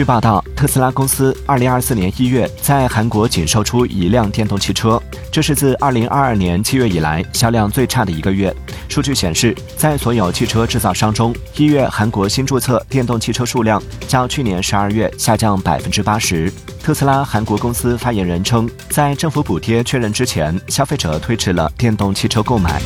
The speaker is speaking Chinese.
据报道，特斯拉公司2024年1月在韩国仅售出一辆电动汽车，这是自2022年7月以来销量最差的一个月。数据显示，在所有汽车制造商中，一月韩国新注册电动汽车数量较去年12月下降百分之八十。特斯拉韩国公司发言人称，在政府补贴确认之前，消费者推迟了电动汽车购买。